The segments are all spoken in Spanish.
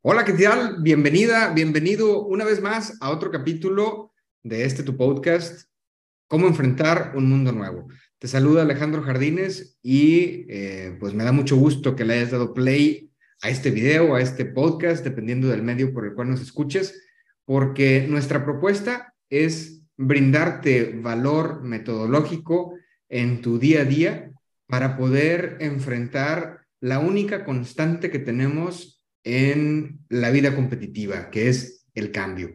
Hola, ¿qué tal? Bienvenida, bienvenido una vez más a otro capítulo de este tu podcast, Cómo enfrentar un mundo nuevo. Te saluda Alejandro Jardines y eh, pues me da mucho gusto que le hayas dado play a este video, a este podcast, dependiendo del medio por el cual nos escuches, porque nuestra propuesta es brindarte valor metodológico en tu día a día para poder enfrentar la única constante que tenemos en la vida competitiva, que es el cambio.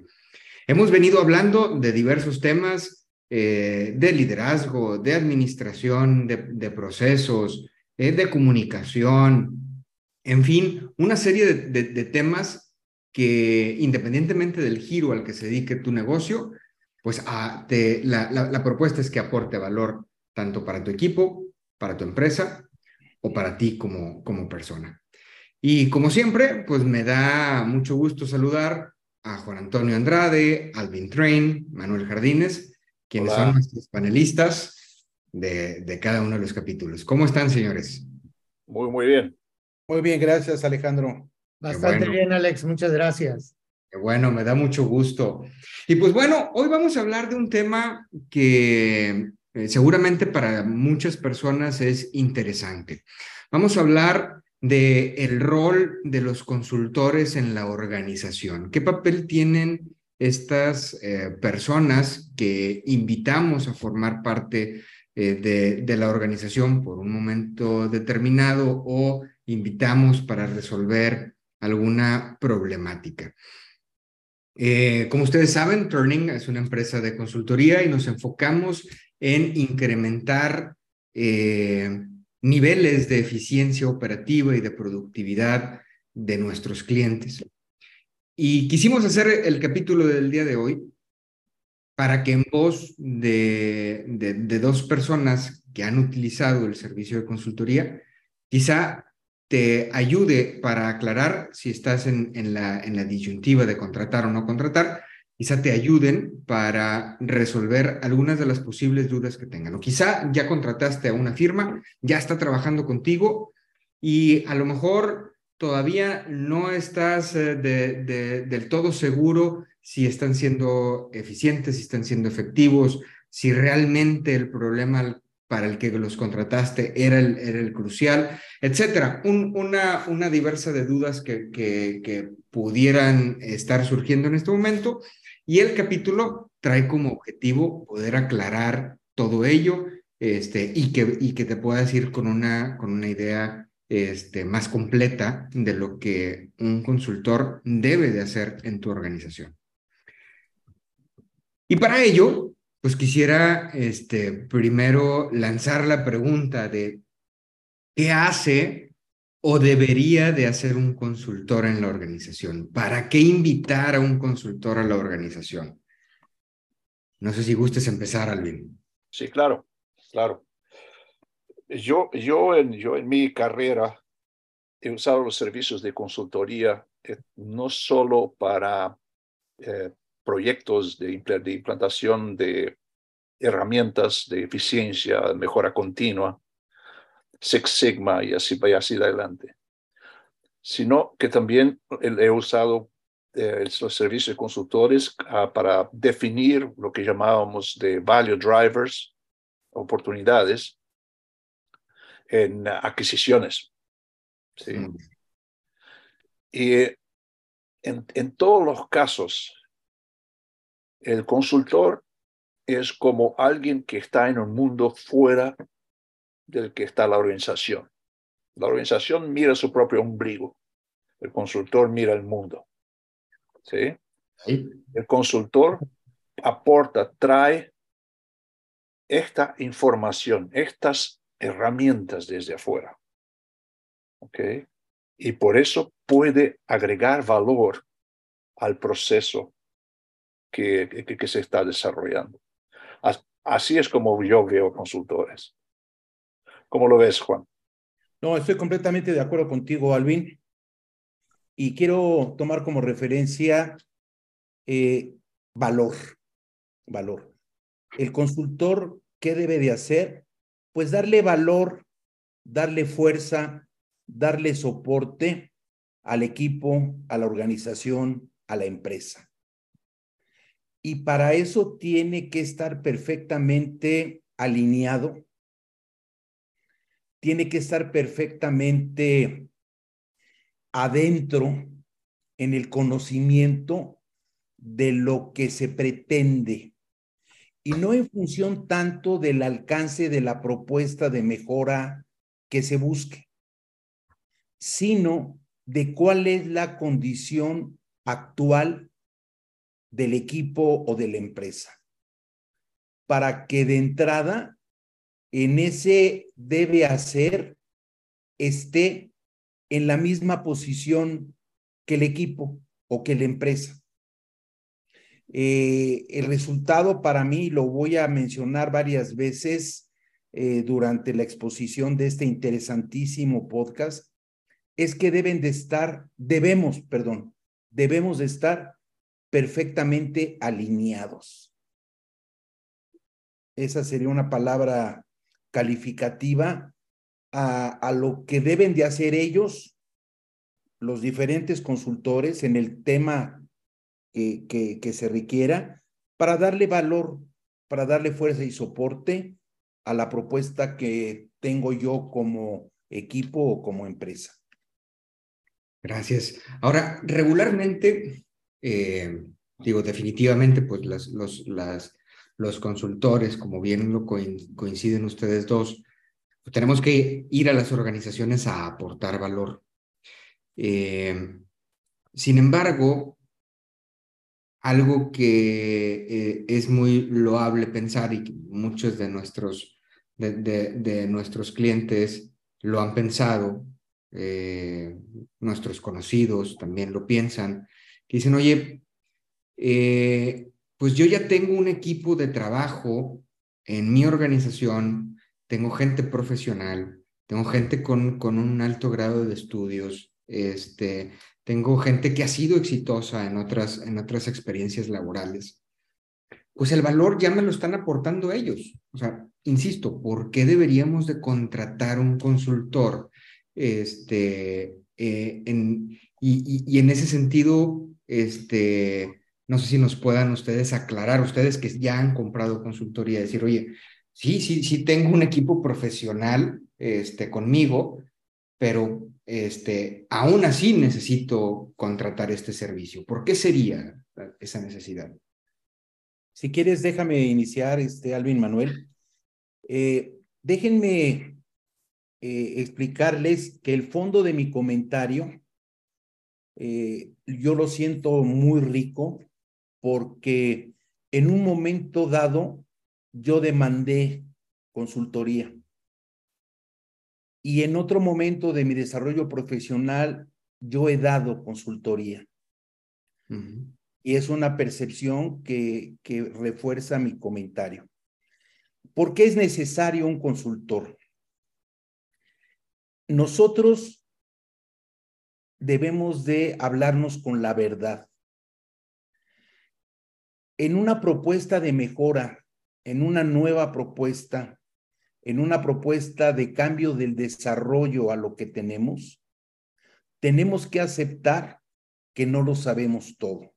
Hemos venido hablando de diversos temas eh, de liderazgo, de administración, de, procesos, eh, de comunicación, en fin, una serie de, temas que independientemente del giro al que se dedique tu negocio, pues ah, la, propuesta es que aporte valor tanto para tu equipo, para tu empresa o para ti como persona. Y como siempre, pues me da mucho gusto saludar a Juan Antonio Andrade, Alvin Train, Manuel Jardines, quienes son nuestros panelistas de, de, cada uno de los capítulos. ¿Cómo están, señores? Muy, muy bien. Muy bien, gracias, Alejandro. Bastante bien, Alex, muchas gracias. Qué bueno, me da mucho gusto. Y pues bueno, hoy vamos a hablar de un tema que eh, seguramente para muchas personas es interesante. Vamos a hablar de el rol de los consultores en la organización. ¿Qué papel tienen estas eh, personas que invitamos a formar parte eh, de, de, la organización por un momento determinado o invitamos para resolver alguna problemática? Eh, como ustedes saben, Turning es una empresa de consultoría y nos enfocamos en incrementar niveles de eficiencia operativa y de productividad de nuestros clientes. Y quisimos hacer el capítulo del día de hoy para que en voz de, de, dos personas que han utilizado el servicio de consultoría, quizá te ayude para aclarar si estás en, en, la, en la disyuntiva de contratar o no contratar quizá te ayuden para resolver algunas de las posibles dudas que tengan. O quizá ya contrataste a una firma, ya está trabajando contigo y a lo mejor todavía no estás eh, del todo seguro si están siendo eficientes, si están siendo efectivos, si realmente el problema para el que los contrataste era el, era el crucial, etcétera. una, una diversa de dudas que, que, que pudieran estar surgiendo en este momento y el capítulo trae como objetivo poder aclarar todo ello este, y, que, y que te puedas ir con una, con una idea este, más completa de lo que un consultor debe de hacer en tu organización. Y para ello, pues quisiera este, primero lanzar la pregunta de qué hace o debería de hacer un consultor en la organización? ¿Para qué invitar a un consultor a la organización? No sé si gustes empezar, Alvin. Sí, claro, claro. Yo, yo, en, yo en mi carrera he usado los servicios de consultoría eh, no solo para eh, proyectos de, de implantación de herramientas de eficiencia, mejora continua, Six Sigma y así vaya así adelante, sino que también he usado eh, los servicios de consultores ah, para definir lo que llamábamos de value drivers, oportunidades en adquisiciones. ¿sí? Mm. Y en, en todos los casos, el consultor es como alguien que está en un mundo fuera del que está la organización. La organización mira su propio ombligo, el consultor mira el mundo. ¿Sí? El consultor aporta, trae esta información, estas herramientas desde afuera. ¿Ok? Y por eso puede agregar valor al proceso que, que, se está desarrollando. Así es como yo veo consultores. ¿Cómo lo ves, Juan? No, estoy completamente de acuerdo contigo, Alvin. Y quiero tomar como referencia eh, valor, valor. El consultor, ¿qué debe de hacer? Pues darle valor, darle fuerza, darle soporte al equipo, a la organización, a la empresa. Y para eso tiene que estar perfectamente alineado, tiene que estar perfectamente adentro en el conocimiento de lo que se pretende. Y no en función tanto del alcance de la propuesta de mejora que se busque, sino de cuál es la condición actual del equipo o de la empresa, para que de entrada en ese debe hacer esté en la misma posición que el equipo o que la empresa. Eh, el resultado para mí, lo voy a mencionar varias veces eh, durante la exposición de este interesantísimo podcast, es que deben de estar, debemos, perdón, debemos de estar perfectamente alineados. Esa sería una palabra calificativa a, lo que deben de hacer ellos, los diferentes consultores, en el tema que, se requiera, para darle valor, para darle fuerza y soporte a la propuesta que tengo yo como equipo o como empresa. Gracias. Ahora, regularmente, eh, digo, definitivamente, pues las, las, los consultores, como bien lo coinciden ustedes dos, tenemos que ir a las organizaciones a aportar valor. Eh, sin embargo, algo que eh, es muy loable pensar y que muchos de nuestros, de, de, nuestros clientes lo han pensado eh, nuestros conocidos también lo piensan, dicen, oye, pues yo ya tengo un equipo de trabajo en mi organización, tengo gente profesional, tengo gente con, con un alto grado de estudios, este, tengo gente que ha sido exitosa en otras, en otras experiencias laborales. Pues el valor ya me lo están aportando ellos. O sea, insisto, ¿por qué deberíamos de contratar un consultor este, eh, en, y, y, en ese sentido, este, no sé si nos puedan ustedes aclarar, ustedes que ya han comprado consultoría, decir, oye, sí, sí, sí tengo un equipo profesional este, conmigo, pero este, aún así necesito contratar este servicio. ¿Por qué sería esa necesidad? Si quieres, déjame iniciar, este, Alvin Manuel. Eh, déjenme eh, explicarles que el fondo de mi comentario, eh, yo lo siento muy rico porque en un momento dado yo demandé consultoría. Y en otro momento de mi desarrollo profesional, yo he dado consultoría. Y es una percepción que, que refuerza mi comentario. ¿Por qué es necesario un consultor? nosotros debemos de hablarnos con la verdad. En una propuesta de mejora, en una nueva propuesta, en una propuesta de cambio del desarrollo a lo que tenemos, tenemos que aceptar que no lo sabemos todo.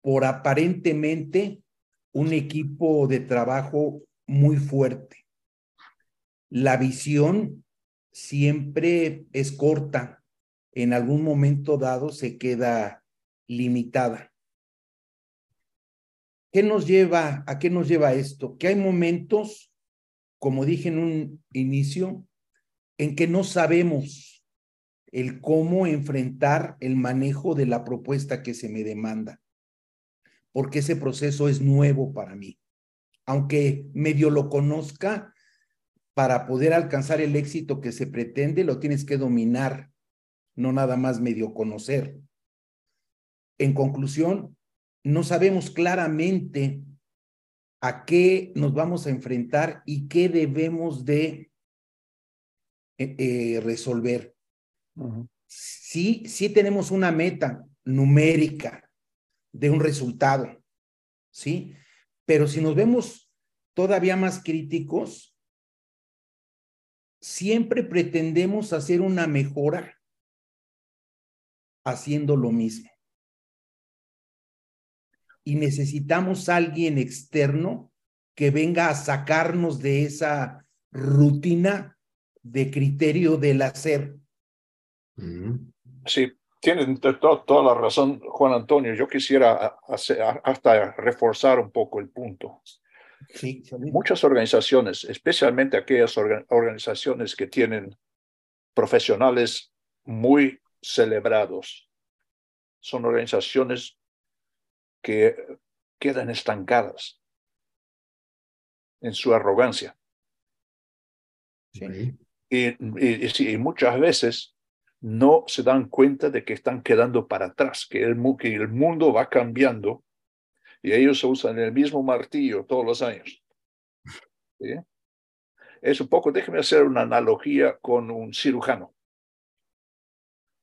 Por aparentemente un equipo de trabajo muy fuerte. La visión siempre es corta, en algún momento dado se queda limitada. ¿Qué nos lleva, a qué nos lleva esto? Que hay momentos, como dije en un inicio, en que no sabemos el cómo enfrentar el manejo de la propuesta que se me demanda, porque ese proceso es nuevo para mí. Aunque medio lo conozca, para poder alcanzar el éxito que se pretende, lo tienes que dominar, no nada más medio conocer. En conclusión, no sabemos claramente a qué nos vamos a enfrentar y qué debemos de eh, eh, resolver. Sí, sí tenemos una meta numérica de un resultado, ¿sí? Pero si nos vemos todavía más críticos, siempre pretendemos hacer una mejora haciendo lo mismo. Y necesitamos alguien externo que venga a sacarnos de esa rutina de criterio del hacer. Sí, tienen toda la razón, Juan Antonio. Yo quisiera hasta reforzar un poco el punto. Sí, Muchas organizaciones, especialmente aquellas organizaciones que tienen profesionales muy celebrados, son organizaciones que quedan estancadas en su arrogancia. Sí. Y, y, muchas veces no se dan cuenta de que están quedando para atrás, que el, que el mundo va cambiando y ellos usan el mismo martillo todos los años. Es un poco, déjeme hacer una analogía con un cirujano.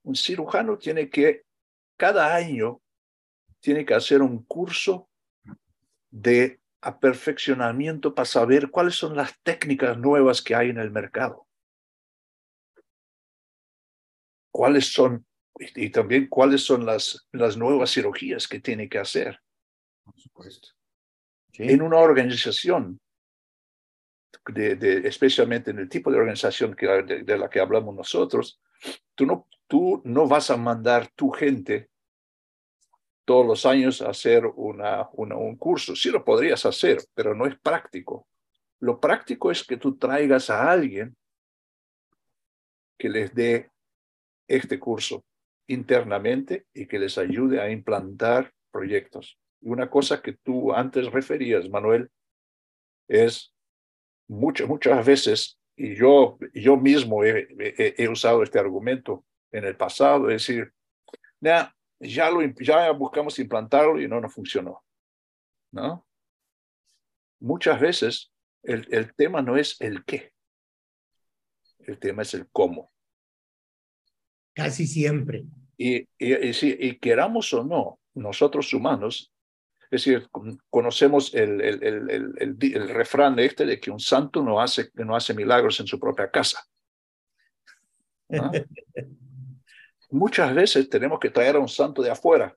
Un cirujano tiene que, cada año, tiene que hacer un curso de aperfeccionamiento para saber cuáles son las técnicas nuevas que hay en el mercado. Cuáles son, y también cuáles son las, las nuevas cirugías que tiene que hacer. Por supuesto. En una organización, de, especialmente en el tipo de organización que, de, la que hablamos nosotros, tú no, tú no vas a mandar tu gente todos los años hacer una, un curso. Sí lo podrías hacer, pero no es práctico. Lo práctico es que tú traigas a alguien que les dé este curso internamente y que les ayude a implantar proyectos. Y una cosa que tú antes referías, Manuel, es muchas, muchas veces, y yo, yo mismo he, usado este argumento en el pasado, decir, ya, lo, ya buscamos implantarlo y no nos funcionó. ¿no? Muchas veces el, el tema no es el qué, el tema es el cómo. Casi siempre. Y, y, y, y queramos o no, nosotros humanos es decir, conocemos el, el, el, el, refrán este de que un santo no hace, no hace milagros en su propia casa. Muchas veces tenemos que traer a un santo de afuera.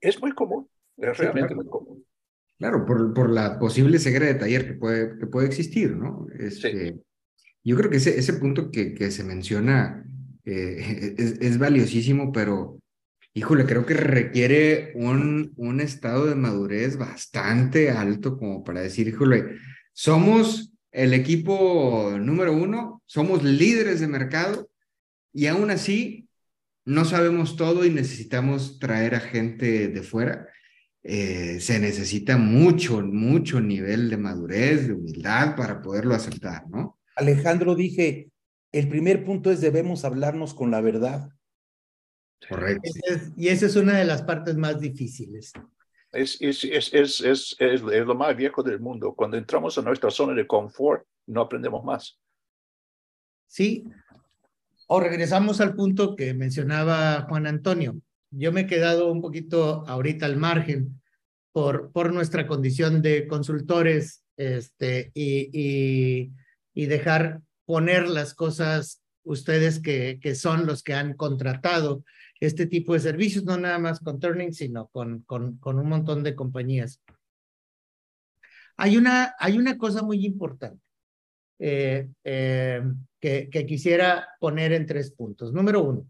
es muy común, es realmente muy común. Claro, por, por, la posible ceguera de taller que puede, que puede existir, ¿no? Este, Yo creo que ese, ese punto que, que se menciona eh, es, es, valiosísimo, pero híjole, creo que requiere un, un estado de madurez bastante alto como para decir, híjole, somos el equipo número uno, somos líderes de mercado y aún así no sabemos todo y necesitamos traer a gente de fuera. Eh, se necesita mucho, mucho nivel de madurez, de humildad para poderlo aceptar, ¿no? Alejandro, dije, el primer punto es debemos hablarnos con la verdad. Correcto. y esa es una de las partes más difíciles. Es, es, es, es, lo más viejo del mundo. Cuando entramos a nuestra zona de confort, no aprendemos más. Sí. O regresamos al punto que mencionaba Juan Antonio. Yo me he quedado un poquito ahorita al margen por, por nuestra condición de consultores este, y, y, y dejar poner las cosas ustedes que, que son los que han contratado este tipo de servicios, no nada más con Turning, sino con, con, con un montón de compañías. Hay una, hay una cosa muy importante eh, eh, que, quisiera poner en tres puntos. Número uno,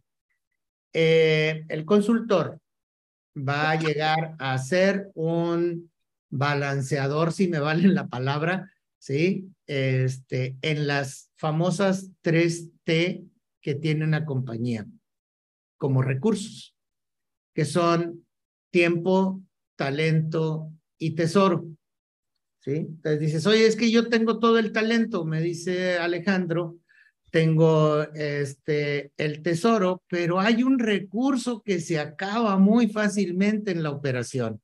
eh, el consultor va a llegar a ser un balanceador, si me valen la palabra, ¿sí? Este, en las famosas tres T que tiene una compañía como recursos, que son tiempo, talento y tesoro. ¿Sí? Entonces dices, oye, es que yo tengo todo el talento, me dice Alejandro, tengo este, el tesoro, pero hay un recurso que se acaba muy fácilmente en la operación.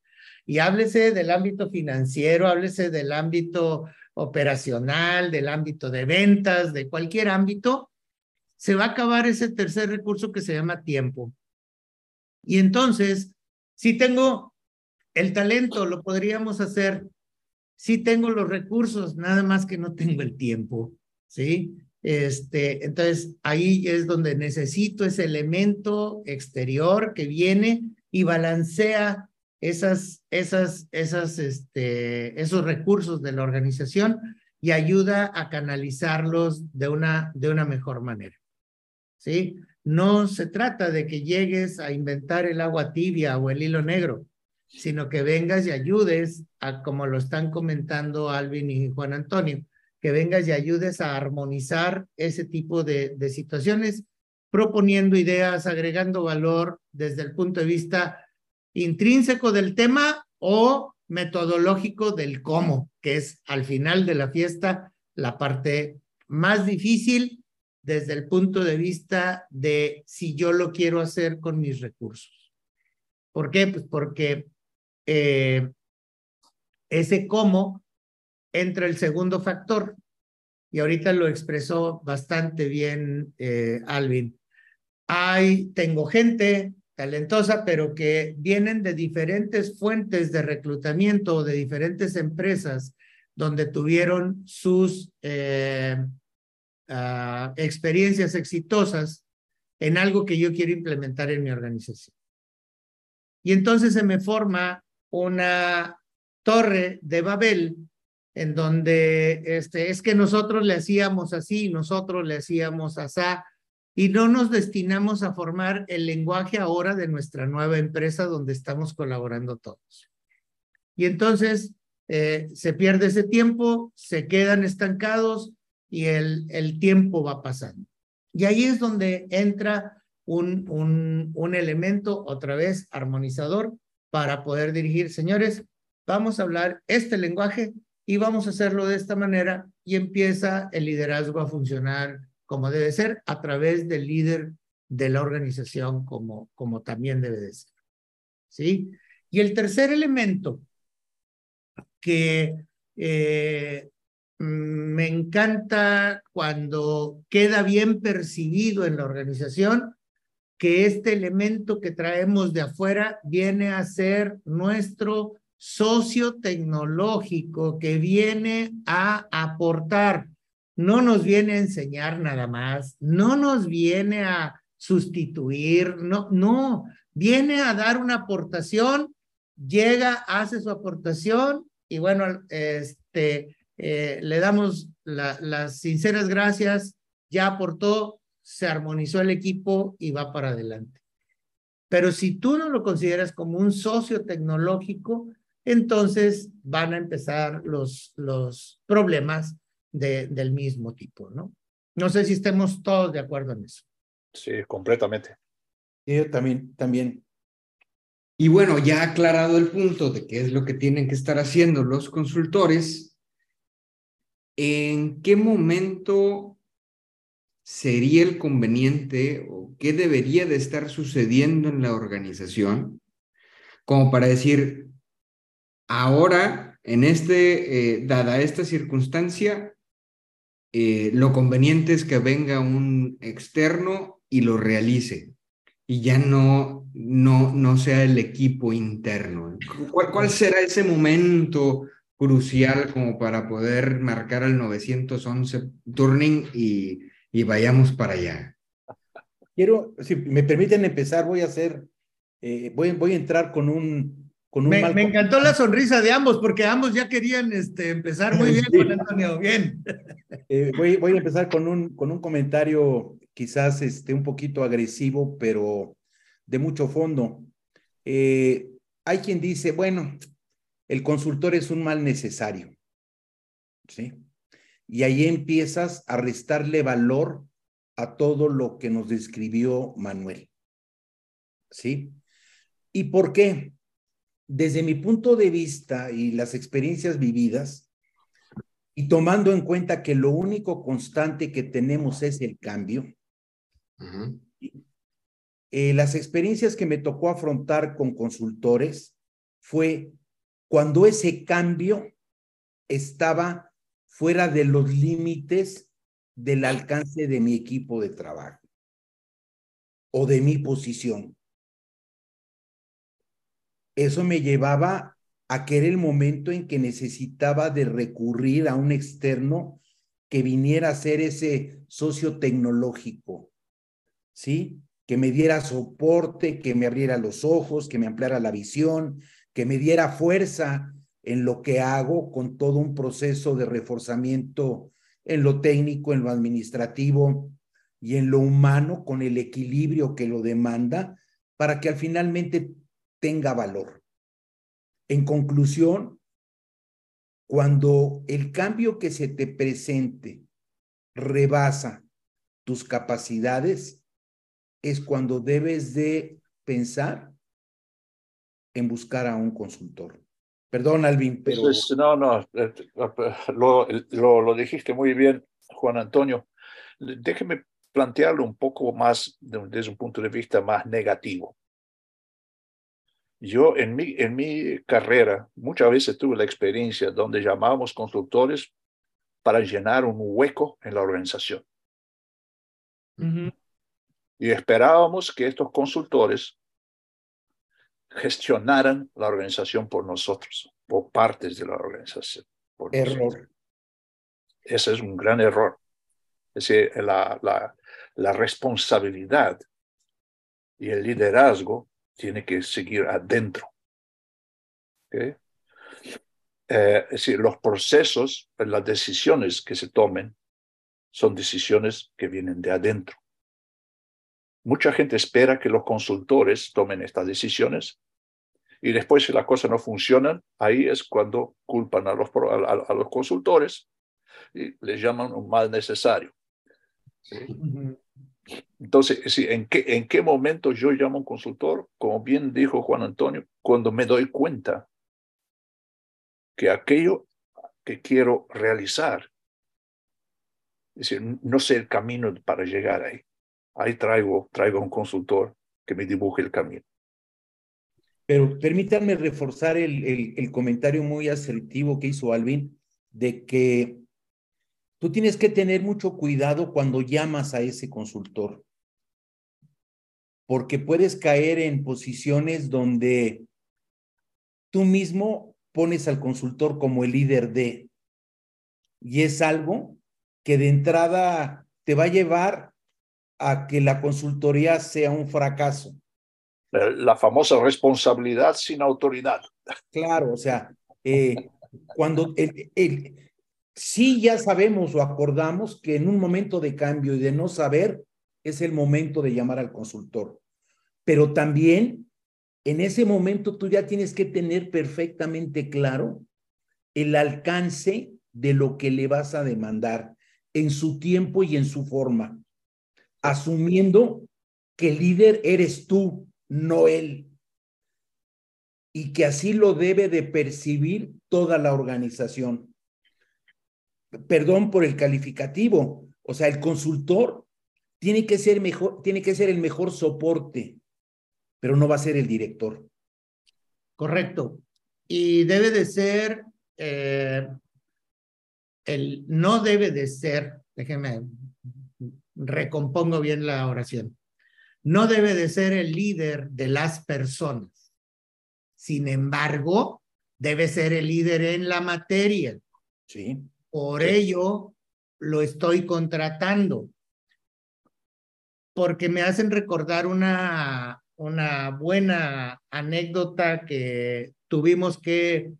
Y háblese del ámbito financiero, háblese del ámbito operacional, del ámbito de ventas, de cualquier ámbito, se va a acabar ese tercer recurso que se llama tiempo. Y entonces, si tengo el talento, lo podríamos hacer. Si tengo los recursos, nada más que no tengo el tiempo, ¿sí? Este, entonces, ahí es donde necesito ese elemento exterior que viene y balancea esas, esas, esas, este, esos recursos de la organización y ayuda a canalizarlos de una, de una mejor manera. ¿Sí? No se trata de que llegues a inventar el agua tibia o el hilo negro, sino que vengas y ayudes a, como lo están comentando Alvin y Juan Antonio, que vengas y ayudes a armonizar ese tipo de, de situaciones, proponiendo ideas, agregando valor desde el punto de vista intrínseco del tema o metodológico del cómo, que es al final de la fiesta la parte más difícil desde el punto de vista de si yo lo quiero hacer con mis recursos. ¿Por qué? Pues porque eh, ese cómo entra el segundo factor. Y ahorita lo expresó bastante bien eh, Alvin. Hay, tengo gente talentosa, pero que vienen de diferentes fuentes de reclutamiento de diferentes empresas donde tuvieron sus eh, ah, experiencias exitosas en algo que yo quiero implementar en mi organización. Y entonces se me forma una torre de Babel en donde este, es que nosotros le hacíamos así, nosotros le hacíamos asá, y no nos destinamos a formar el lenguaje ahora de nuestra nueva empresa donde estamos colaborando todos. Y entonces eh, se pierde ese tiempo, se quedan estancados y el, el tiempo va pasando. Y ahí es donde entra un, un, un elemento, otra vez, armonizador para poder dirigir, señores, vamos a hablar este lenguaje y vamos a hacerlo de esta manera y empieza el liderazgo a funcionar como debe ser, a través del líder de la organización como, como también debe de ser. ¿Sí? Y el tercer elemento que eh, me encanta cuando queda bien percibido en la organización, que este elemento que traemos de afuera viene a ser nuestro socio tecnológico que viene a aportar. No nos viene a enseñar nada más, no nos viene a sustituir, no, no, viene a dar una aportación, llega, hace su aportación y bueno, este, eh, le damos las sinceras gracias, ya aportó, se armonizó el equipo y va para adelante. Pero si tú no lo consideras como un socio tecnológico, entonces van a empezar los, los problemas de, del mismo tipo, ¿no? No sé si estemos todos de acuerdo en eso. Sí, completamente. Yo también, también. Y bueno, ya aclarado el punto de qué es lo que tienen que estar haciendo los consultores, ¿en qué momento sería el conveniente o qué debería de estar sucediendo en la organización como para decir, ahora, en este, eh, dada esta circunstancia, eh, lo conveniente es que venga un externo y lo realice y ya no, no, no sea el equipo interno. ¿Cuál, ¿Cuál será ese momento crucial como para poder marcar al 911 turning y, y vayamos para allá? Quiero, si me permiten empezar, voy a hacer, eh, voy, voy a entrar con un, me, encantó la sonrisa de ambos, porque ambos ya querían este, empezar muy bien con Antonio. Bien. Eh, voy, voy, a empezar con un, con un comentario quizás este, un poquito agresivo, pero de mucho fondo. Eh, hay quien dice, bueno, el consultor es un mal necesario. ¿Sí? Y ahí empiezas a restarle valor a todo lo que nos describió Manuel. ¿Sí? ¿Y por qué? desde mi punto de vista y las experiencias vividas, Y tomando en cuenta que lo único constante que tenemos es el cambio, eh, las experiencias que me tocó afrontar con consultores fue cuando ese cambio estaba fuera de los límites del alcance de mi equipo de trabajo o de mi posición. Eso me llevaba a que era el momento en que necesitaba de recurrir a un externo que viniera a ser ese socio tecnológico, ¿sí? Que me diera soporte, que me abriera los ojos, que me ampliara la visión, que me diera fuerza en lo que hago con todo un proceso de reforzamiento en lo técnico, en lo administrativo y en lo humano, con el equilibrio que lo demanda, para que al finalmente tenga valor. En conclusión, cuando el cambio que se te presente rebasa tus capacidades, es cuando debes de pensar en buscar a un consultor. Perdón, Alvin, pero... no, no, eh, lo, lo, lo, dijiste muy bien, Juan Antonio. Déjeme plantearlo un poco más desde un punto de vista más negativo. Yo en mi, en mi carrera muchas veces tuve la experiencia donde llamábamos consultores para llenar un hueco en la organización. Y esperábamos que estos consultores gestionaran la organización por nosotros o partes de la organización. error. Ese es un gran error. Es decir, la, la, la responsabilidad y el liderazgo tiene que seguir adentro. ¿Okay? Eh, es decir, los procesos, las decisiones que se tomen son decisiones que vienen de adentro. Mucha gente espera que los consultores tomen estas decisiones y después si las cosas no funcionan, ahí es cuando culpan a los, a, los consultores y les llaman un mal necesario. Entonces, ¿en qué, ¿en qué momento yo llamo a un consultor? Como bien dijo Juan Antonio, cuando me doy cuenta que aquello que quiero realizar, es decir, no sé el camino para llegar ahí ahí traigo, traigo un consultor que me dibuje el camino. Pero permítanme reforzar el, el, el, comentario muy asertivo que hizo Alvin, de que tú tienes que tener mucho cuidado cuando llamas a ese consultor, porque puedes caer en posiciones donde tú mismo pones al consultor como el líder de, y es algo que de entrada te va a llevar a que la consultoría sea un fracaso. La famosa responsabilidad sin autoridad. Claro, o sea, eh, cuando el, el, sí ya sabemos o acordamos que en un momento de cambio y de no saber es el momento de llamar al consultor, pero también en ese momento tú ya tienes que tener perfectamente claro el alcance de lo que le vas a demandar en su tiempo y en su forma asumiendo que el líder eres tú, no él. Y que así lo debe de percibir toda la organización. Perdón por el calificativo. O sea, el consultor tiene que ser mejor, tiene que ser el mejor soporte, pero no va a ser el director. Correcto. Y debe de ser, eh, el, no debe de ser, déjeme recompongo bien la oración. No debe de ser el líder de las personas. Sin embargo, debe ser el líder en la materia. Sí. Por ello, lo estoy contratando. Porque me hacen recordar una, una buena anécdota que tuvimos que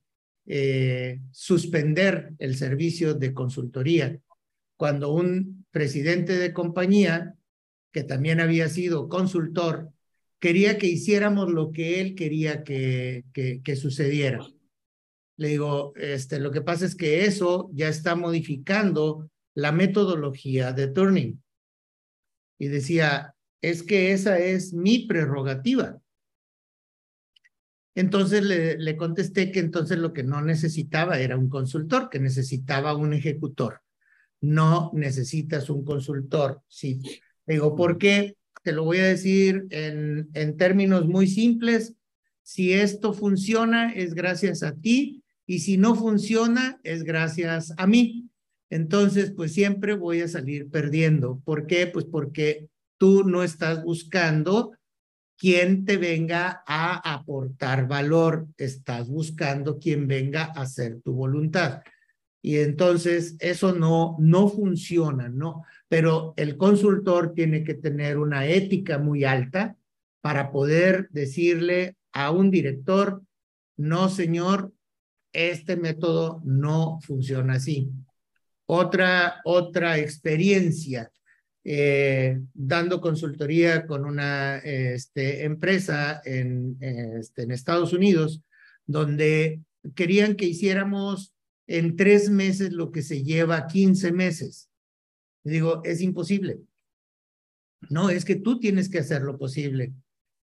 eh, suspender el servicio de consultoría cuando un presidente de compañía, que también había sido consultor, quería que hiciéramos lo que él quería que, que, sucediera. Le digo, este, lo que pasa es que eso ya está modificando la metodología de turning. Y decía, es que esa es mi prerrogativa. Entonces le, le contesté que entonces lo que no necesitaba era un consultor, que necesitaba un ejecutor. No necesitas un consultor. Sí. Digo, ¿por qué? Te lo voy a decir en, en términos muy simples. Si esto funciona, es gracias a ti. Y si no funciona, es gracias a mí. Entonces, pues siempre voy a salir perdiendo. ¿Por qué? Pues porque tú no estás buscando quien te venga a aportar valor, estás buscando quien venga a hacer tu voluntad. Y entonces eso no, no funciona, ¿no? Pero el consultor tiene que tener una ética muy alta para poder decirle a un director, no, señor, este método no funciona así. Otra, otra experiencia eh, dando consultoría con una este, empresa en, este, en Estados Unidos, donde querían que hiciéramos en tres meses lo que se lleva 15 meses. digo, es imposible. No, es que tú tienes que hacer lo posible.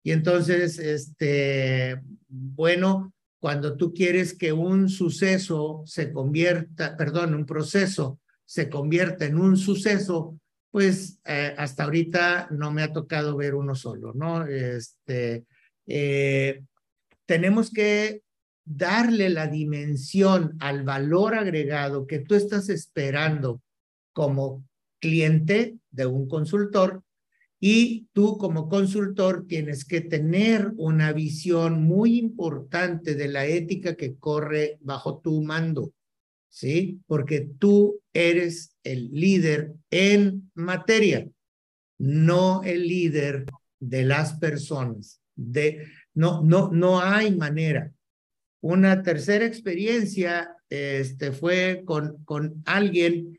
Y entonces, este, bueno, cuando tú quieres que un suceso se convierta, perdón, un proceso se convierta en un suceso, pues eh, hasta ahorita no me ha tocado ver uno solo, ¿no? Este, eh, tenemos que darle la dimensión al valor agregado que tú estás esperando como cliente de un consultor y tú como consultor tienes que tener una visión muy importante de la ética que corre bajo tu mando. ¿sí? Porque tú eres el líder en materia, no el líder de las personas. De, no, no, no hay manera. Una tercera experiencia este, fue con, con alguien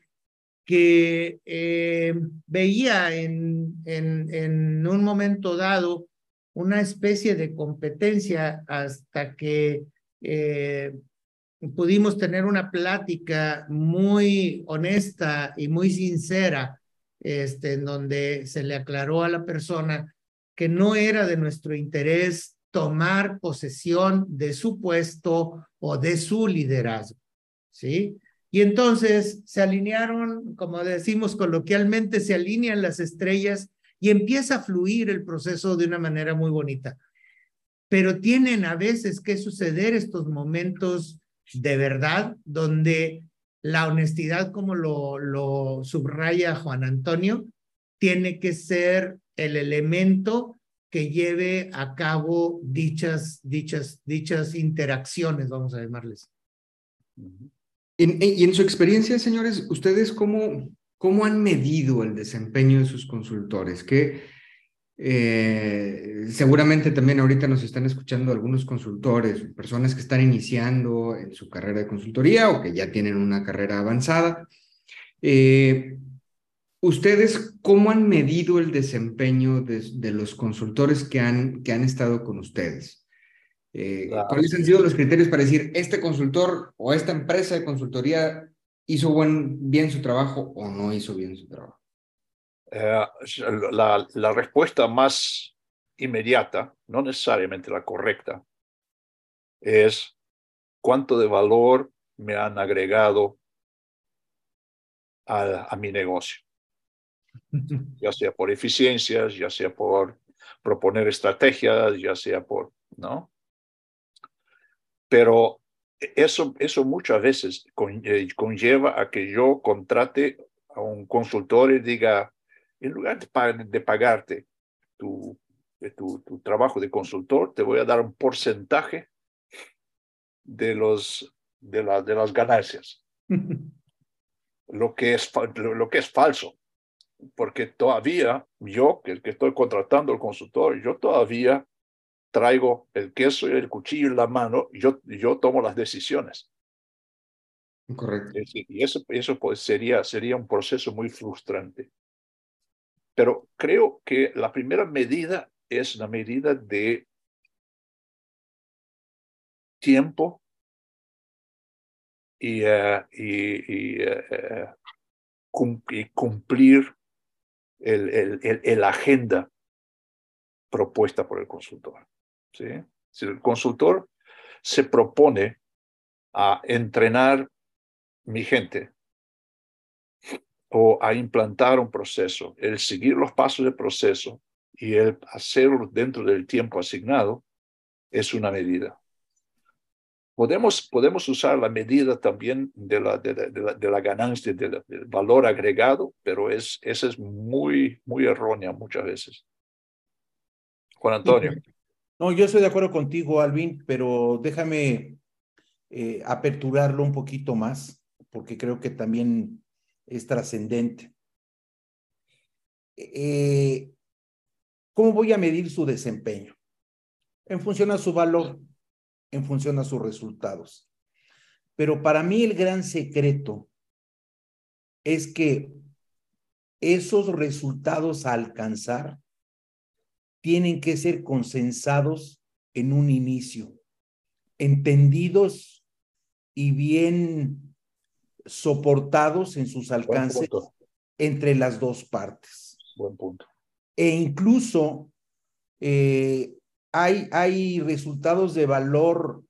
que eh, veía en, en, un momento dado una especie de competencia hasta que eh, pudimos tener una plática muy honesta y muy sincera, este, en donde se le aclaró a la persona que no era de nuestro interés tomar posesión de su puesto o de su liderazgo, ¿sí? Y entonces se alinearon, como decimos coloquialmente, se alinean las estrellas y empieza a fluir el proceso de una manera muy bonita. Pero tienen a veces que suceder estos momentos de verdad, donde la honestidad, como lo, subraya Juan Antonio, tiene que ser el elemento que lleve a cabo dichas, dichas, dichas interacciones, vamos a llamarles. y en su experiencia, señores, ¿ustedes cómo, cómo han medido el desempeño de sus consultores? ¿Qué, eh, seguramente también ahorita nos están escuchando algunos consultores, personas que están iniciando en su carrera de consultoría o que ya tienen una carrera avanzada. Eh, ¿Ustedes cómo han medido el desempeño de, los consultores que han, que han estado con ustedes? Eh, ¿Cuáles han sido los criterios para decir este consultor o esta empresa de consultoría hizo buen, bien su trabajo o no hizo bien su trabajo? Eh, la, la, respuesta más inmediata, no necesariamente la correcta, es cuánto de valor me han agregado a, a mi negocio, ya sea por eficiencias, ya sea por proponer estrategias, ya sea por, ¿no? Pero eso, eso muchas veces eh, conlleva a que yo contrate a un consultor y diga, en lugar de, pagarte tu, tu, tu, trabajo de consultor, te voy a dar un porcentaje de, los, de, la, de las ganancias. lo, que es, lo, que es falso, porque todavía yo, que, que estoy contratando al consultor, yo todavía traigo el queso y el cuchillo en la mano, yo, yo tomo las decisiones. Correcto. Y eso, eso pues sería, sería un proceso muy frustrante. Pero creo que la primera medida es la medida de tiempo y, uh, y, y, uh, cumplir el, el, el, agenda propuesta por el consultor. ¿sí? Si el consultor se propone a entrenar mi gente o a implantar un proceso, el seguir los pasos del proceso y el hacerlo dentro del tiempo asignado es una medida. Podemos, podemos usar la medida también de la, de, la, de la, ganancia, del valor agregado, pero es, esa es muy, muy errónea muchas veces. Juan Antonio. No, yo estoy de acuerdo contigo, Alvin, pero déjame eh, aperturarlo un poquito más, porque creo que también es trascendente. Eh, ¿Cómo voy a medir su desempeño? En función a su valor, en función a sus resultados. Pero para mí el gran secreto es que esos resultados a alcanzar tienen que ser consensados en un inicio, entendidos y bien soportados en sus alcances entre las dos partes. Buen punto. E incluso eh, hay, hay resultados de valor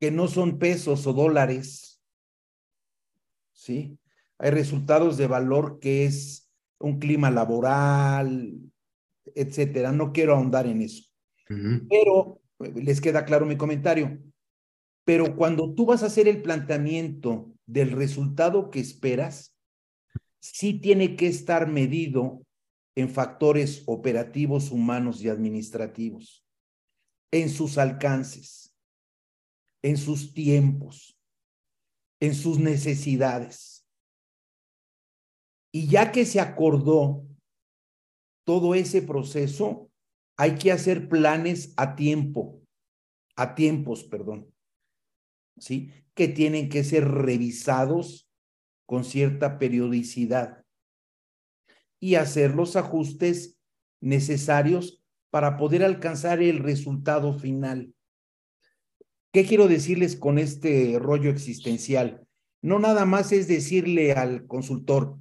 que no son pesos o dólares, ¿sí? Hay resultados de valor que es un clima laboral, etcétera. No quiero ahondar en eso. Pero les queda claro mi comentario. Pero cuando tú vas a hacer el planteamiento del resultado que esperas, sí tiene que estar medido en factores operativos, humanos y administrativos, en sus alcances, en sus tiempos, en sus necesidades. Y ya que se acordó todo ese proceso, hay que hacer planes a tiempo, a tiempos, perdón, ¿sí? Que tienen que ser revisados con cierta periodicidad y hacer los ajustes necesarios para poder alcanzar el resultado final. ¿Qué quiero decirles con este rollo existencial? No nada más es decirle al consultor,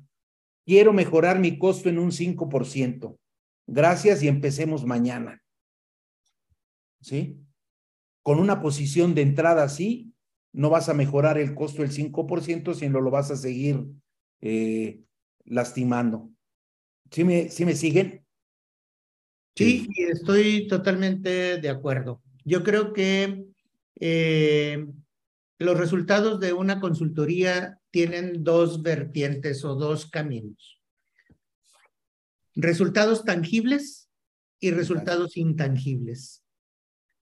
quiero mejorar mi costo en un 5%. Gracias y empecemos mañana. ¿Sí? Con una posición de entrada así, no vas a mejorar el costo del 5%, sino lo vas a seguir eh, lastimando. ¿Sí me, ¿Sí me siguen? Sí, estoy totalmente de acuerdo. Yo creo que eh, los resultados de una consultoría tienen dos vertientes o dos caminos. Resultados tangibles y resultados intangibles.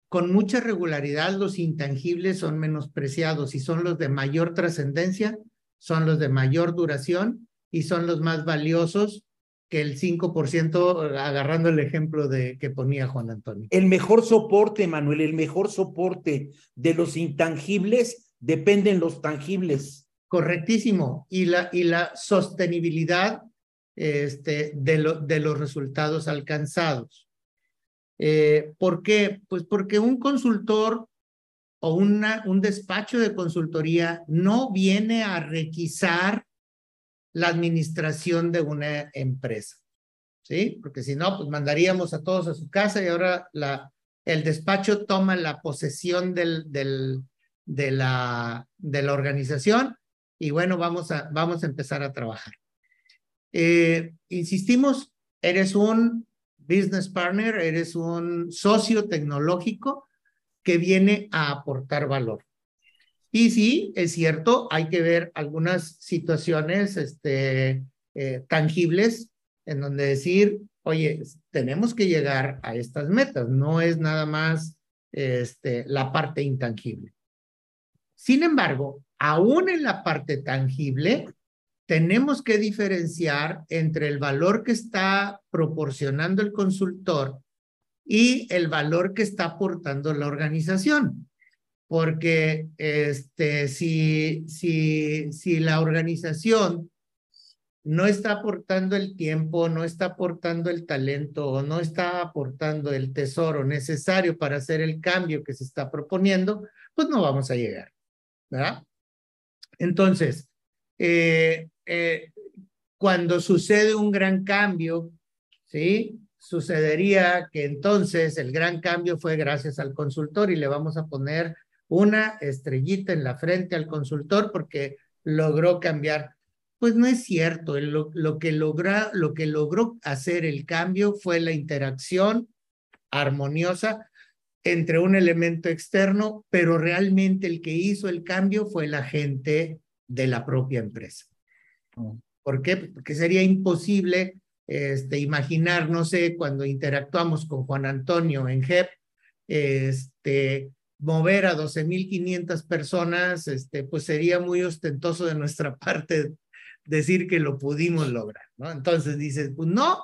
Con mucha regularidad los intangibles son menospreciados y son los de mayor trascendencia, son los de mayor duración y son los más valiosos que el 5%, agarrando el ejemplo de que ponía Juan Antonio. El mejor soporte, Manuel, el mejor soporte de los intangibles dependen los tangibles. Correctísimo. Y la, y la sostenibilidad este, de, lo, de los resultados alcanzados. Eh, ¿Por qué? Pues porque un consultor o una, un despacho de consultoría no viene a requisar la administración de una empresa, ¿sí? Porque si no, pues mandaríamos a todos a su casa y ahora la, el despacho toma la posesión del, del, de, la, de la organización y bueno, vamos a, vamos a empezar a trabajar. Eh, insistimos, eres un business partner, eres un socio tecnológico que viene a aportar valor. Y sí, es cierto, hay que ver algunas situaciones este, eh, tangibles en donde decir, oye, tenemos que llegar a estas metas, no es nada más este, la parte intangible. Sin embargo, aún en la parte tangible, tenemos que diferenciar entre el valor que está proporcionando el consultor y el valor que está aportando la organización porque este, si, si, si la organización no está aportando el tiempo, no está aportando el talento o no está aportando el tesoro necesario para hacer el cambio que se está proponiendo, pues no vamos a llegar, ¿verdad? Entonces, eh, eh, cuando sucede un gran cambio, ¿sí? sucedería que entonces el gran cambio fue gracias al consultor y le vamos a poner una estrellita en la frente al consultor porque logró cambiar. Pues no es cierto, lo, lo, que logra, lo que logró hacer el cambio fue la interacción armoniosa entre un elemento externo, pero realmente el que hizo el cambio fue la gente de la propia empresa. Mm. ¿Por qué? Porque sería imposible este, imaginar, no sé, cuando interactuamos con Juan Antonio en JEP, este, mover a 12.500 personas, este, pues sería muy ostentoso de nuestra parte decir que lo pudimos lograr, ¿no? Entonces dices, pues no,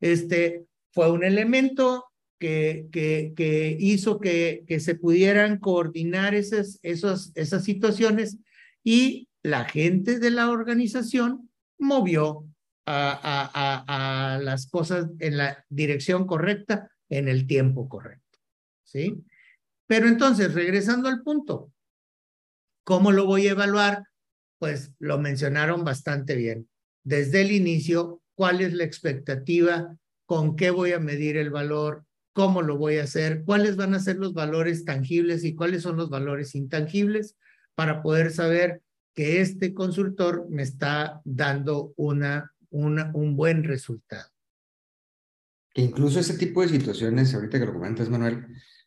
este, fue un elemento que, que, hizo que, que se pudieran coordinar esas, esas, esas situaciones y la gente de la organización movió a, a, a, las cosas en la dirección correcta, en el tiempo correcto. ¿Sí? Pero entonces, regresando al punto, ¿cómo lo voy a evaluar? Pues lo mencionaron bastante bien. Desde el inicio, ¿cuál es la expectativa? ¿Con qué voy a medir el valor? ¿Cómo lo voy a hacer? ¿Cuáles van a ser los valores tangibles y cuáles son los valores intangibles para poder saber que este consultor me está dando una un buen resultado. incluso ese tipo de situaciones, ahorita que lo comentas, Manuel,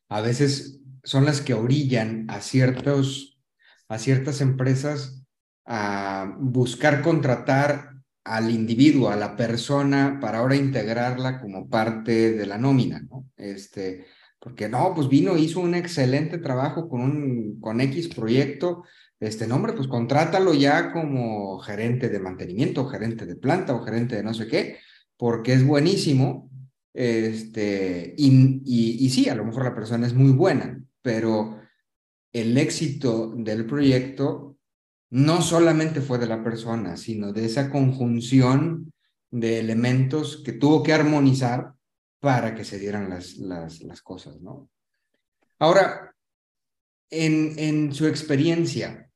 a veces son las que orillan a, ciertos, a ciertas empresas a buscar contratar al individuo, a la persona, para ahora integrarla como parte de la nómina, ¿no? Este, porque no, pues vino, hizo un excelente trabajo con, un, con X proyecto, este nombre, pues contrátalo ya como gerente de mantenimiento, gerente de planta o gerente de no sé qué, porque es buenísimo. Este, y, y, sí, a lo mejor la persona es muy buena, pero el éxito del proyecto no solamente fue de la persona, sino de esa conjunción de elementos que tuvo que armonizar para que se dieran las, las, cosas, ¿no? Ahora, en, en su experiencia,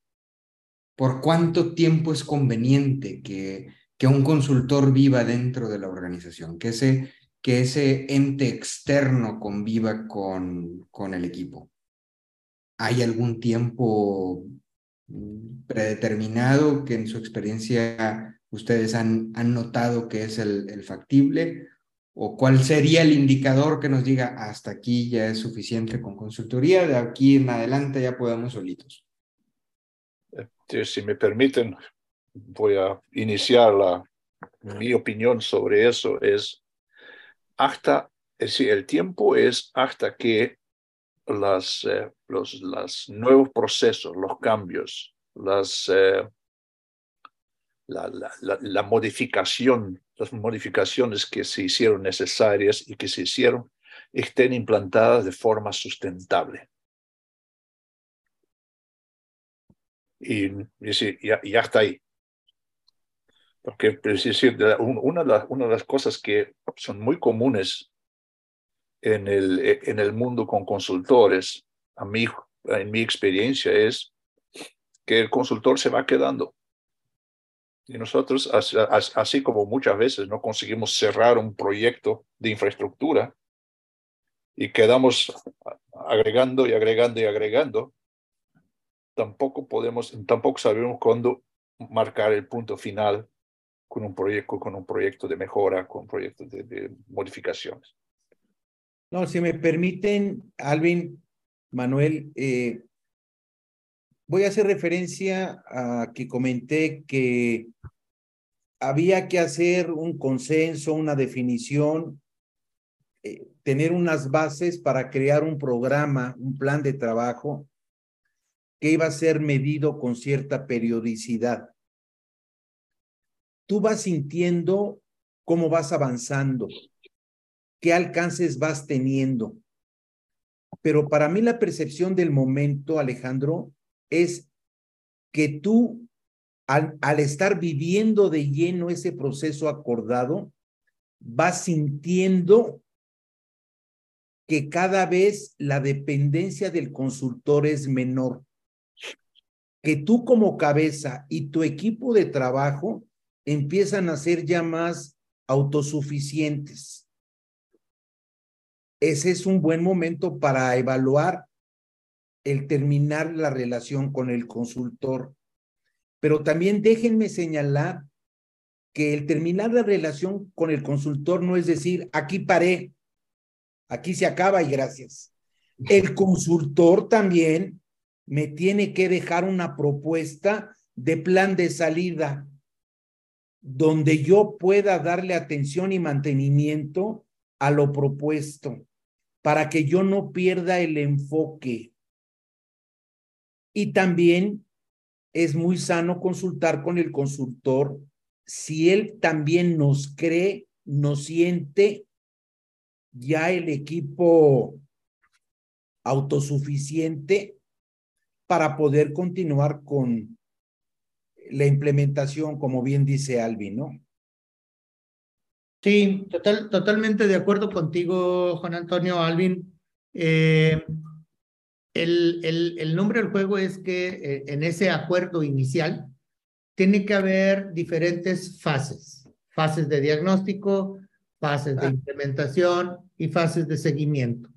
por cuánto tiempo es conveniente que, que un consultor viva dentro de la organización, que ese, que ese ente externo conviva con, con el equipo. ¿Hay algún tiempo predeterminado que en su experiencia ustedes han, han notado que es el, el factible? ¿O cuál sería el indicador que nos diga hasta aquí ya es suficiente con consultoría, de aquí en adelante ya podemos solitos? si me permiten, voy a iniciar la, mi opinión sobre eso. Es hasta, es el tiempo es hasta que las, eh, los las nuevos procesos, los cambios, las, eh, la, la, la, modificación, las modificaciones que se hicieron necesarias y que se hicieron estén implantadas de forma sustentable. y, ya, está ahí. Porque es una de, las, una de las cosas que son muy comunes en el, en el mundo con consultores, a mí, en mi experiencia, es que el consultor se va quedando. Y nosotros, así como muchas veces no conseguimos cerrar un proyecto de infraestructura y quedamos agregando y agregando y agregando, tampoco podemos, tampoco sabemos cuándo marcar el punto final con un proyecto, con un proyecto de mejora, con proyectos de, de modificaciones. No, si me permiten, Alvin, Manuel, eh, voy a hacer referencia a que comenté que había que hacer un consenso, una definición, eh, tener unas bases para crear un programa, un plan de trabajo que iba a ser medido con cierta periodicidad. Tú vas sintiendo cómo vas avanzando, qué alcances vas teniendo. Pero para mí la percepción del momento, Alejandro, es que tú, al, estar viviendo de lleno ese proceso acordado, vas sintiendo que cada vez la dependencia del consultor es menor que tú como cabeza y tu equipo de trabajo empiezan a ser ya más autosuficientes. Ese es un buen momento para evaluar el terminar la relación con el consultor. Pero también déjenme señalar que el terminar la relación con el consultor no es decir, aquí paré, aquí se acaba y gracias. El consultor también me tiene que dejar una propuesta de plan de salida donde yo pueda darle atención y mantenimiento a lo propuesto para que yo no pierda el enfoque. Y también es muy sano consultar con el consultor si él también nos cree, nos siente ya el equipo autosuficiente para poder continuar con la implementación, como bien dice Alvin, ¿no? Sí, total, totalmente de acuerdo contigo, Juan Antonio Alvin. Eh, el, el, el, nombre del juego es que eh, en ese acuerdo inicial tiene que haber diferentes fases, fases de diagnóstico, fases de ah. implementación y fases de seguimiento.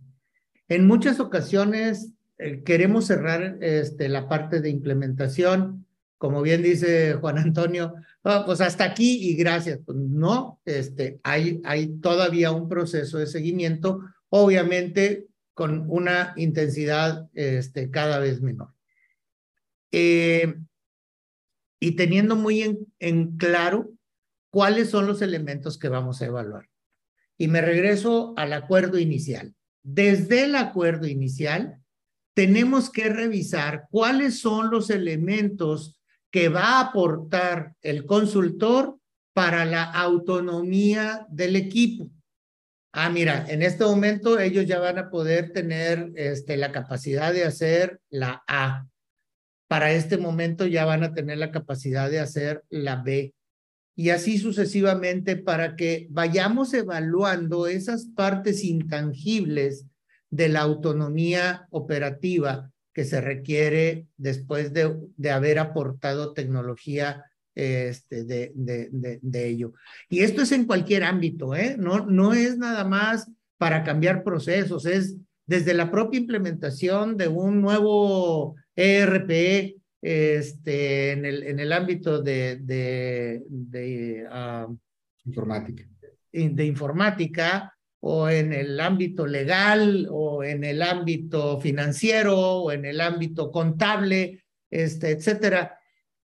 En muchas ocasiones eh, queremos cerrar este, la parte de implementación, como bien dice Juan Antonio, pues hasta aquí y gracias. Pues no, este, hay, hay todavía un proceso de seguimiento, obviamente con una intensidad este, cada vez menor. Eh, y teniendo muy en claro cuáles son los elementos que vamos a evaluar. Y me regreso al acuerdo inicial. Desde el acuerdo inicial, tenemos que revisar cuáles son los elementos que va a aportar el consultor para la autonomía del equipo. Ah, mira, en este momento ellos ya van a poder tener este, la capacidad de hacer la A, para este momento ya van a tener la capacidad de hacer la B. Y así sucesivamente para que vayamos evaluando esas partes intangibles de la autonomía operativa que se requiere después de, de haber aportado tecnología este, de, de, de, ello. Y esto es en cualquier ámbito, ¿eh? No, no es nada más para cambiar procesos, es desde la propia implementación de un nuevo ERP este, en, el, en el ámbito de, de, de ah, informática. De informática o en el ámbito legal o en el ámbito financiero o en el ámbito contable, este, etcétera.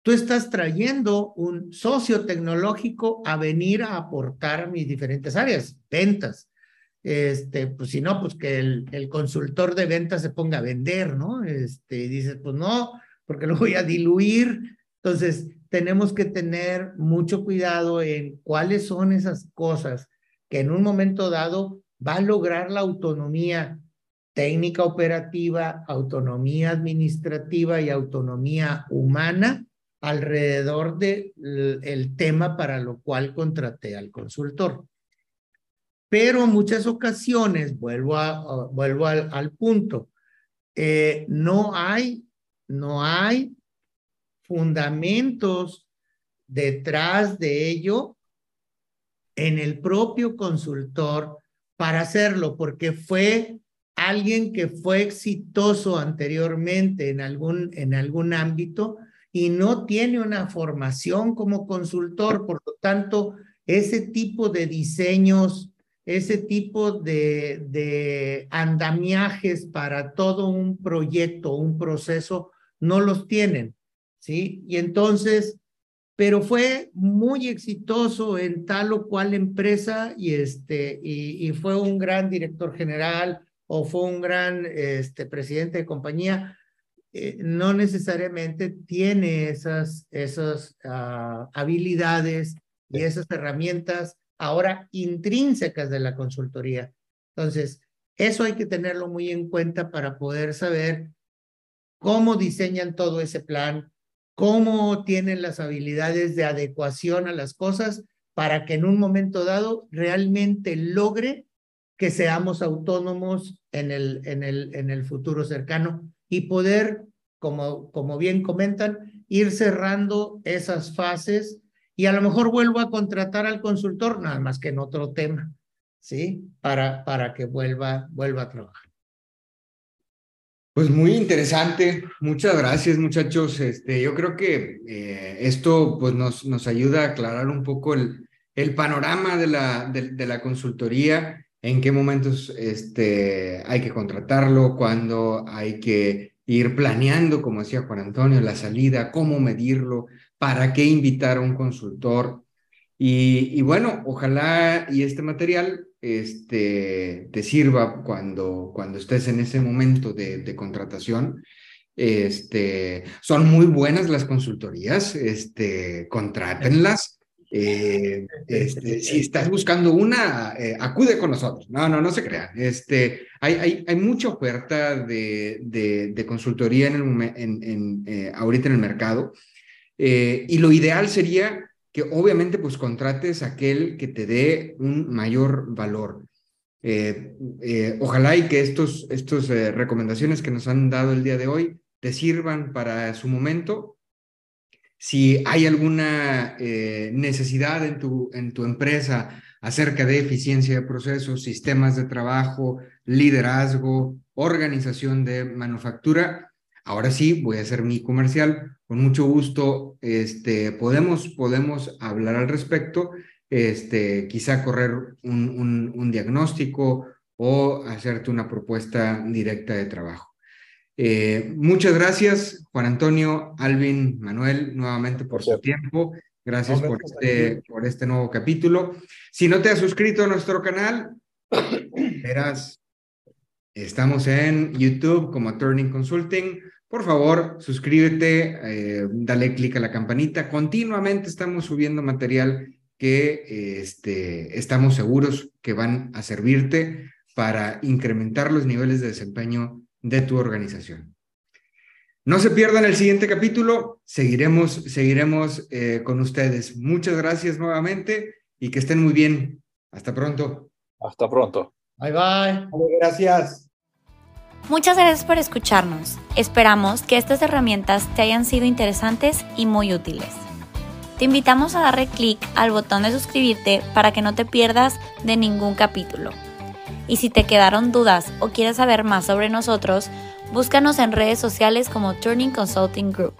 Tú estás trayendo un socio tecnológico a venir a aportar mis diferentes áreas, ventas, este, pues si no, pues que el, el, consultor de ventas se ponga a vender, ¿no? Este, y dices, pues no, porque lo voy a diluir. Entonces, tenemos que tener mucho cuidado en cuáles son esas cosas que en un momento dado va a lograr la autonomía técnica operativa, autonomía administrativa y autonomía humana alrededor del de tema para lo cual contraté al consultor. Pero en muchas ocasiones, vuelvo, a, vuelvo al, al punto, eh, no hay, no hay fundamentos detrás de ello en el propio consultor para hacerlo, porque fue alguien que fue exitoso anteriormente en algún, en algún ámbito y no tiene una formación como consultor, por lo tanto, ese tipo de diseños ese tipo de, de andamiajes para todo un proyecto, un proceso, no los tienen, ¿sí? Y entonces, pero fue muy exitoso en tal o cual empresa y, este, y, y fue un gran director general o fue un gran este, presidente de compañía, eh, no necesariamente tiene esas, esas uh, habilidades y esas herramientas ahora intrínsecas de la consultoría. Entonces, eso hay que tenerlo muy en cuenta para poder saber cómo diseñan todo ese plan, cómo tienen las habilidades de adecuación a las cosas para que en un momento dado realmente logre que seamos autónomos en el, en el, en el futuro cercano y poder, como, como bien comentan, ir cerrando esas fases y a lo mejor vuelvo a contratar al consultor, nada más que en otro tema. ¿sí? Para, para que vuelva, vuelva a trabajar. Pues muy interesante. Muchas gracias, muchachos. Este, yo creo que eh, esto pues, nos, nos ayuda a aclarar un poco el, el panorama de la, de, la consultoría, en qué momentos este, hay que contratarlo, cuándo hay que ir planeando, como decía Juan Antonio, la salida, cómo medirlo, para qué invitar a un consultor. Y, bueno, ojalá y este material este, te sirva cuando, cuando estés en ese momento de, de contratación. Este, son muy buenas las consultorías, este, contrátenlas. Eh, este, si estás buscando una, eh, acude con nosotros. No, no, no se crean. Este, hay, hay, hay mucha oferta de, de, consultoría en el, en, en eh, ahorita en el mercado. y lo ideal sería que obviamente pues contrates aquel que te dé un mayor valor. ojalá y que estos, estos recomendaciones que nos han dado el día de hoy te sirvan para su momento si hay alguna eh, necesidad en tu, en tu empresa acerca de eficiencia de procesos, sistemas de trabajo, liderazgo, organización de manufactura, ahora sí voy a hacer mi comercial. Con mucho gusto este, podemos, podemos hablar al respecto, este, quizá correr un, un diagnóstico o hacerte una propuesta directa de trabajo. Eh, muchas gracias, Juan Antonio, Alvin, Manuel, nuevamente por su tiempo. Gracias por este, por este nuevo capítulo. Si no te has suscrito a nuestro canal, verás, estamos en YouTube como Turning Consulting. Por favor, suscríbete, eh, dale clic a la campanita. Continuamente estamos subiendo material que este, estamos seguros que van a servirte para incrementar los niveles de desempeño de tu organización. No se pierdan el siguiente capítulo, seguiremos, seguiremos eh, con ustedes. Muchas gracias nuevamente y que estén muy bien. Hasta pronto. Hasta pronto. Bye bye. Gracias. Muchas gracias por escucharnos. Esperamos que estas herramientas te hayan sido interesantes y muy útiles. Te invitamos a darle clic al botón de suscribirte para que no te pierdas de ningún capítulo. Y si te quedaron dudas o quieres saber más sobre nosotros, búscanos en redes sociales como Turning Consulting Group.